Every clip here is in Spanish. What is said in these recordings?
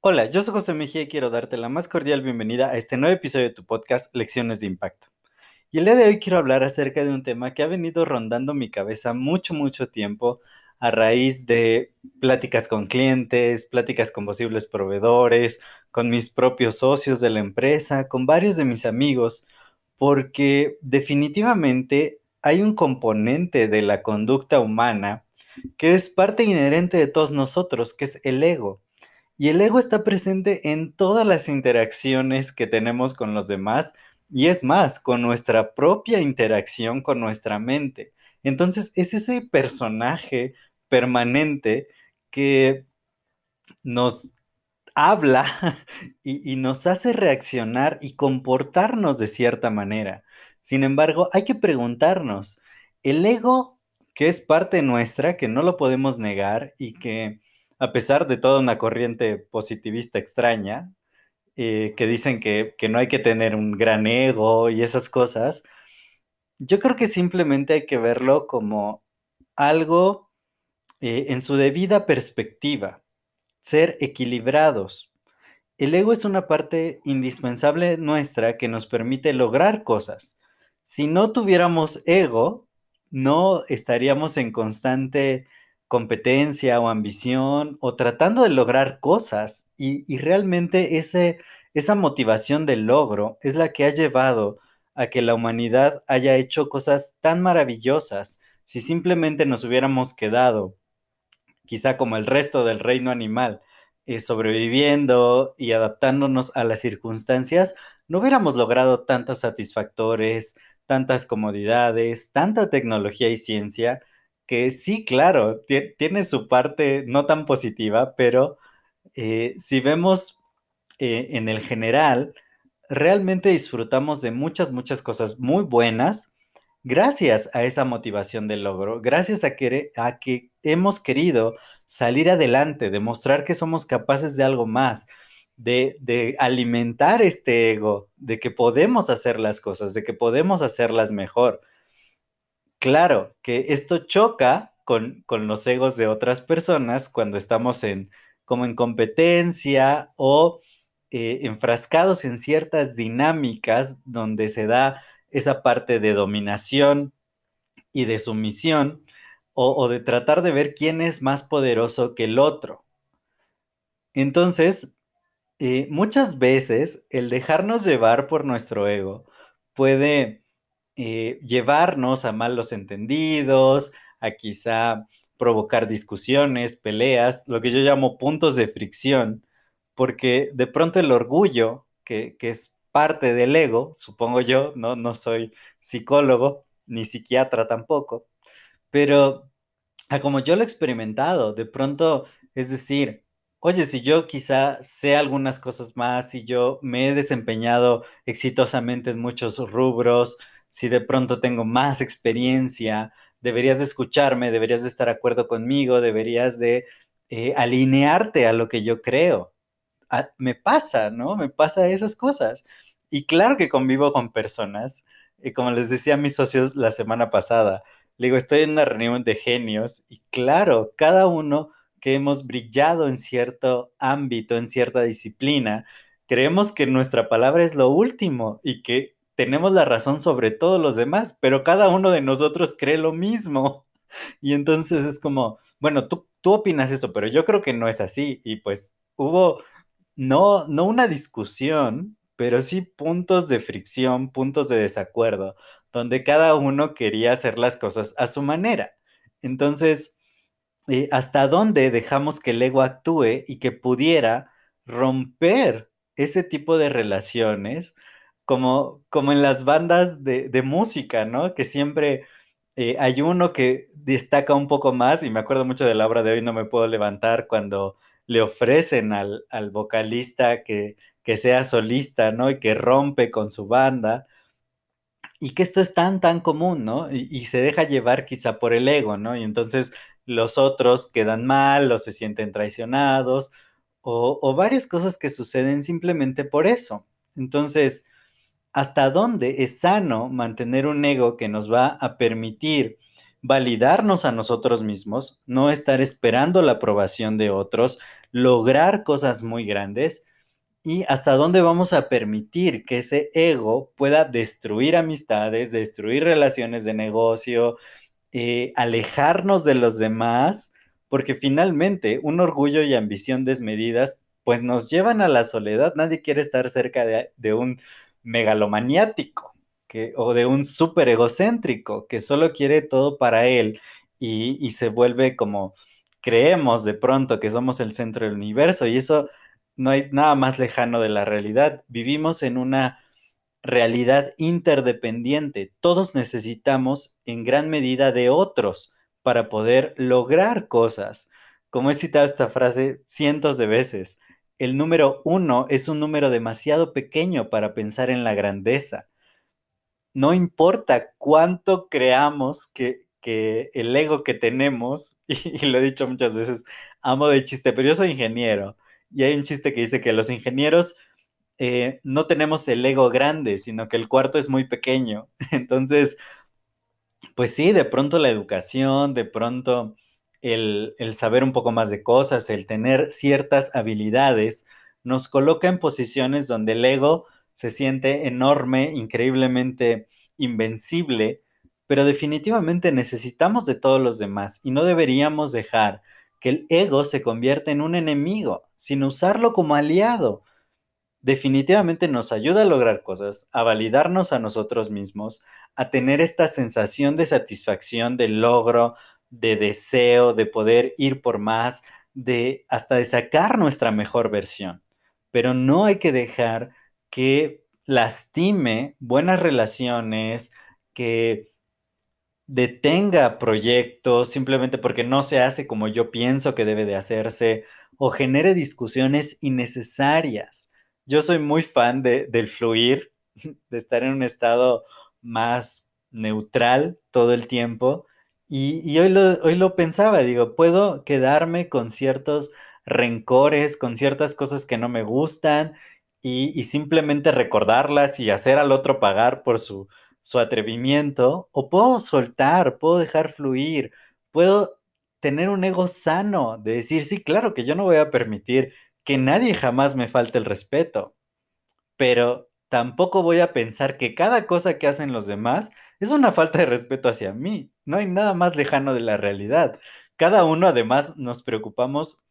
Hola, yo soy José Mejía y quiero darte la más cordial bienvenida a este nuevo episodio de tu podcast Lecciones de Impacto. Y el día de hoy quiero hablar acerca de un tema que ha venido rondando mi cabeza mucho, mucho tiempo a raíz de pláticas con clientes, pláticas con posibles proveedores, con mis propios socios de la empresa, con varios de mis amigos, porque definitivamente hay un componente de la conducta humana que es parte inherente de todos nosotros, que es el ego. Y el ego está presente en todas las interacciones que tenemos con los demás y es más, con nuestra propia interacción con nuestra mente. Entonces es ese personaje permanente que nos habla y, y, nos hace reaccionar y comportarnos de cierta manera. Sin embargo, hay que preguntarnos, ¿el ego que es parte nuestra, que no lo podemos negar y que a pesar de toda una corriente positivista extraña, eh, que dicen que, no hay que tener un gran ego y esas cosas, yo creo que simplemente hay que verlo como algo eh, en su debida perspectiva, ser equilibrados. El ego es una parte indispensable nuestra que nos permite lograr cosas. Si no tuviéramos ego, no estaríamos en constante competencia o ambición o tratando de lograr cosas y, realmente ese, esa motivación del logro es la que ha llevado a que la humanidad haya hecho cosas tan maravillosas. Si simplemente nos hubiéramos quedado, quizá como el resto del reino animal, eh, sobreviviendo y adaptándonos a las circunstancias, no hubiéramos logrado tantos satisfactores, tantas comodidades, tanta tecnología y ciencia, que sí, claro, tiene su parte no tan positiva, pero eh, si vemos eh, en el general, realmente disfrutamos de muchas, muchas cosas muy buenas gracias a esa motivación del logro, gracias a que, a que hemos querido salir adelante, demostrar que somos capaces de algo más, de, alimentar este ego, de que podemos hacer las cosas, de que podemos hacerlas mejor. Claro que esto choca con, los egos de otras personas cuando estamos en como en competencia o eh, enfrascados en ciertas dinámicas donde se da esa parte de dominación y de sumisión o, o de tratar de ver quién es más poderoso que el otro. Entonces, y muchas veces el dejarnos llevar por nuestro ego puede eh, llevarnos a malos entendidos, a quizá provocar discusiones, peleas, lo que yo llamo puntos de fricción, porque de pronto el orgullo, que, es parte del ego, supongo yo, no, no soy psicólogo ni psiquiatra tampoco, pero a como yo lo he experimentado, de pronto, es decir, Oye, si yo quizá sé algunas cosas más, si yo me he desempeñado exitosamente en muchos rubros, si de pronto tengo más experiencia, deberías de escucharme, deberías de estar de acuerdo conmigo, deberías de eh, alinearte a lo que yo creo. Ah, me pasa, ¿no? Me pasa esas cosas. Y claro que convivo con personas, y como les decía a mis socios la semana pasada, le digo, estoy en una reunión de genios y claro, cada uno que hemos brillado en cierto ámbito, en cierta disciplina, creemos que nuestra palabra es lo último y que tenemos la razón sobre todos los demás, pero cada uno de nosotros cree lo mismo. Y entonces es como, bueno, tú, tú opinas eso, pero yo creo que no es así. Y pues hubo no, no una discusión, pero sí puntos de fricción, puntos de desacuerdo, donde cada uno quería hacer las cosas a su manera. Entonces, eh, hasta dónde dejamos que el ego actúe y que pudiera romper ese tipo de relaciones, como, como en las bandas de, música, ¿no? Que siempre Eh, hay uno que destaca un poco más, y me acuerdo mucho de la obra de hoy, no me puedo levantar, cuando le ofrecen al, vocalista que, que, sea solista, ¿no? Y que rompe con su banda. Y que esto es tan, tan común, ¿no? Y, y, se deja llevar quizá por el ego, ¿no? Y entonces los otros quedan mal o se sienten traicionados o, o varias cosas que suceden simplemente por eso. Entonces, ¿hasta dónde es sano mantener un ego que nos va a permitir validarnos a nosotros mismos, no estar esperando la aprobación de otros, lograr cosas muy grandes y hasta dónde vamos a permitir que ese ego pueda destruir amistades, destruir relaciones de negocio, eh, alejarnos de los demás, porque finalmente un orgullo y ambición desmedidas pues nos llevan a la soledad. Nadie quiere estar cerca de, un megalomaniático que, o de un súper egocéntrico que solo quiere todo para él y, y se vuelve como creemos de pronto que somos el centro del universo y eso no hay nada más lejano de la realidad. Vivimos en una realidad interdependiente. Todos necesitamos en gran medida de otros para poder lograr cosas. Como he citado esta frase cientos de veces, el número uno es un número demasiado pequeño para pensar en la grandeza. No importa cuánto creamos que, el ego que tenemos, y, lo he dicho muchas veces, amo de chiste, pero yo soy ingeniero, y hay un chiste que dice que los ingenieros eh, no tenemos el ego grande, sino que el cuarto es muy pequeño. Entonces, pues sí, de pronto la educación, de pronto el, saber un poco más de cosas, el tener ciertas habilidades, nos coloca en posiciones donde el ego se siente enorme, increíblemente invencible, pero definitivamente necesitamos de todos los demás y no deberíamos dejar que el ego se convierta en un enemigo, sino usarlo como aliado. Definitivamente nos ayuda a lograr cosas, a validarnos a nosotros mismos, a tener esta sensación de satisfacción, de logro, de deseo, de poder ir por más, de hasta de sacar nuestra mejor versión. Pero no hay que dejar que lastime buenas relaciones, que detenga proyectos simplemente porque no se hace como yo pienso que debe de hacerse o genere discusiones innecesarias. Yo soy muy fan de, del fluir, de estar en un estado más neutral todo el tiempo. Y, hoy, lo, hoy lo pensaba, digo, puedo quedarme con ciertos rencores, con ciertas cosas que no me gustan y, simplemente recordarlas y hacer al otro pagar por su, su atrevimiento, o puedo soltar, puedo dejar fluir, puedo tener un ego sano de decir, sí, claro que yo no voy a permitir que nadie jamás me falte el respeto, pero tampoco voy a pensar que cada cosa que hacen los demás es una falta de respeto hacia mí. No hay nada más lejano de la realidad. Cada uno además nos preocupamos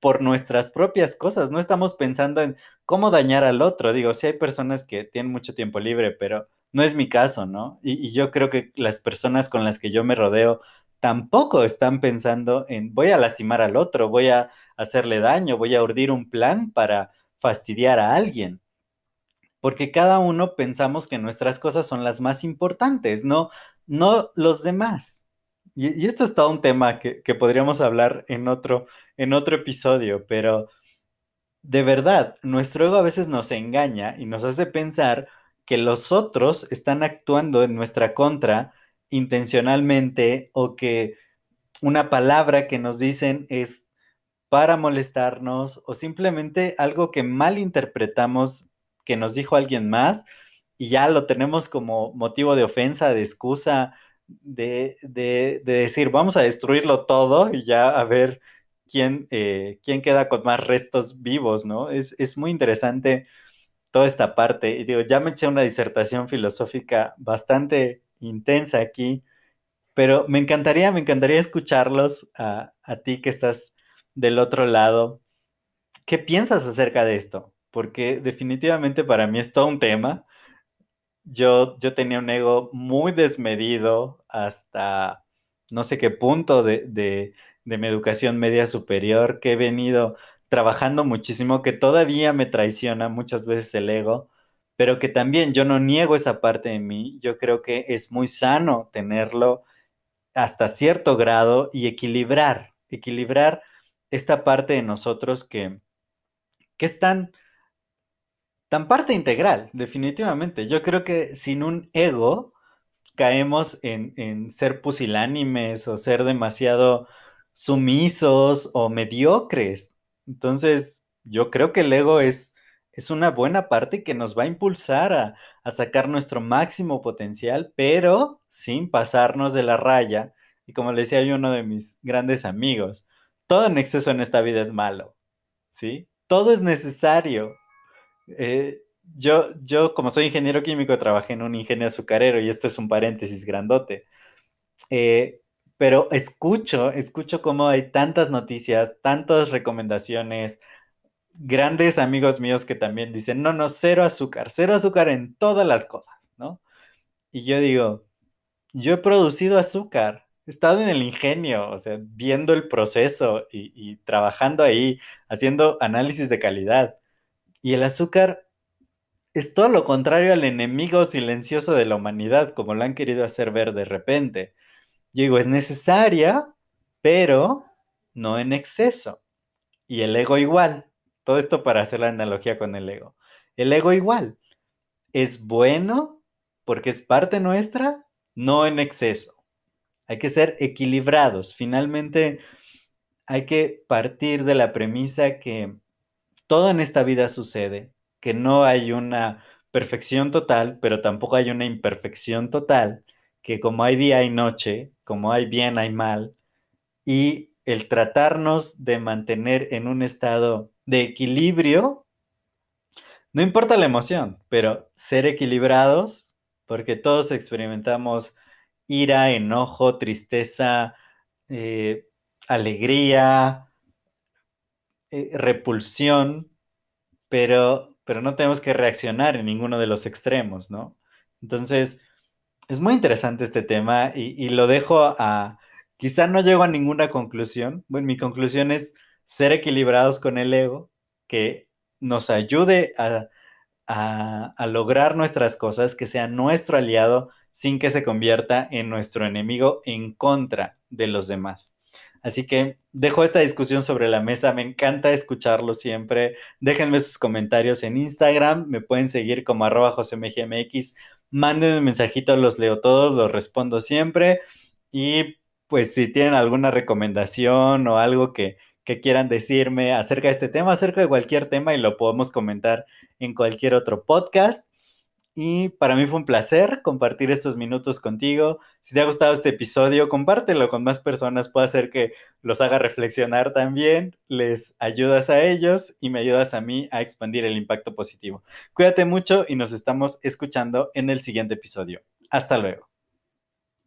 por nuestras propias cosas, no estamos pensando en cómo dañar al otro. Digo, sí hay personas que tienen mucho tiempo libre, pero no es mi caso, ¿no? Y, yo creo que las personas con las que yo me rodeo tampoco están pensando en voy a lastimar al otro, voy a hacerle daño, voy a urdir un plan para fastidiar a alguien porque cada uno pensamos que nuestras cosas son las más importantes, no, no los demás. Y, esto es todo un tema que, podríamos hablar en otro, en otro episodio, pero de verdad, nuestro ego a veces nos engaña y nos hace pensar que los otros están actuando en nuestra contra intencionalmente o que una palabra que nos dicen es para molestarnos o simplemente algo que mal interpretamos que nos dijo alguien más y ya lo tenemos como motivo de ofensa, de excusa, de, decir, vamos a destruirlo todo y ya a ver quién, eh, quién queda con más restos vivos, ¿no? Es, muy interesante toda esta parte. Y digo, ya me eché una disertación filosófica bastante intensa aquí, pero me encantaría, me encantaría escucharlos a, a ti que estás del otro lado. ¿Qué piensas acerca de esto? porque definitivamente para mí es todo un tema. Yo, yo tenía un ego muy desmedido hasta no sé qué punto de, de, mi educación media superior, que he venido trabajando muchísimo, que todavía me traiciona muchas veces el ego, pero que también yo no niego esa parte de mí. Yo creo que es muy sano tenerlo hasta cierto grado y equilibrar, equilibrar esta parte de nosotros que, que es tan, tan parte integral, definitivamente. Yo creo que sin un ego caemos en, en ser pusilánimes o ser demasiado sumisos o mediocres. Entonces, yo creo que el ego es, es una buena parte que nos va a impulsar a, a sacar nuestro máximo potencial, pero sin pasarnos de la raya. Y como le decía yo uno de mis grandes amigos, todo en exceso en esta vida es malo, ¿sí? Todo es necesario. Eh, yo, yo, como soy ingeniero químico, trabajé en un ingenio azucarero y esto es un paréntesis grandote. Eh, pero escucho, escucho cómo hay tantas noticias, tantas recomendaciones, grandes amigos míos que también dicen, no, no, cero azúcar, cero azúcar en todas las cosas, ¿no? Y yo digo, yo he producido azúcar, he estado en el ingenio, o sea, viendo el proceso y, trabajando ahí, haciendo análisis de calidad. Y el azúcar es todo lo contrario al enemigo silencioso de la humanidad, como lo han querido hacer ver de repente. Yo digo, es necesaria, pero no en exceso. Y el ego igual. Todo esto para hacer la analogía con el ego. El ego igual. Es bueno porque es parte nuestra, no en exceso. Hay que ser equilibrados. Finalmente, hay que partir de la premisa que todo en esta vida sucede, que no hay una perfección total, pero tampoco hay una imperfección total, que como hay día y noche, como hay bien, hay mal, y el tratarnos de mantener en un estado de equilibrio, no importa la emoción, pero ser equilibrados, porque todos experimentamos ira, enojo, tristeza, eh, alegría, eh, repulsión, pero, pero no tenemos que reaccionar en ninguno de los extremos, ¿no? Entonces, es muy interesante este tema y, y, lo dejo a, quizá no llego a ninguna conclusión. Bueno, mi conclusión es ser equilibrados con el ego, que nos ayude a, a, a lograr nuestras cosas, que sea nuestro aliado sin que se convierta en nuestro enemigo en contra de los demás. Así que dejo esta discusión sobre la mesa, me encanta escucharlo siempre. Déjenme sus comentarios en Instagram, me pueden seguir como arroba josemgmx, mándenme un mensajito, los leo todos, los respondo siempre. Y pues si tienen alguna recomendación o algo que, que quieran decirme acerca de este tema, acerca de cualquier tema y lo podemos comentar en cualquier otro podcast. Y para mí fue un placer compartir estos minutos contigo. Si te ha gustado este episodio, compártelo con más personas. Puede hacer que los haga reflexionar también. Les ayudas a ellos y me ayudas a mí a expandir el impacto positivo. Cuídate mucho y nos estamos escuchando en el siguiente episodio. Hasta luego.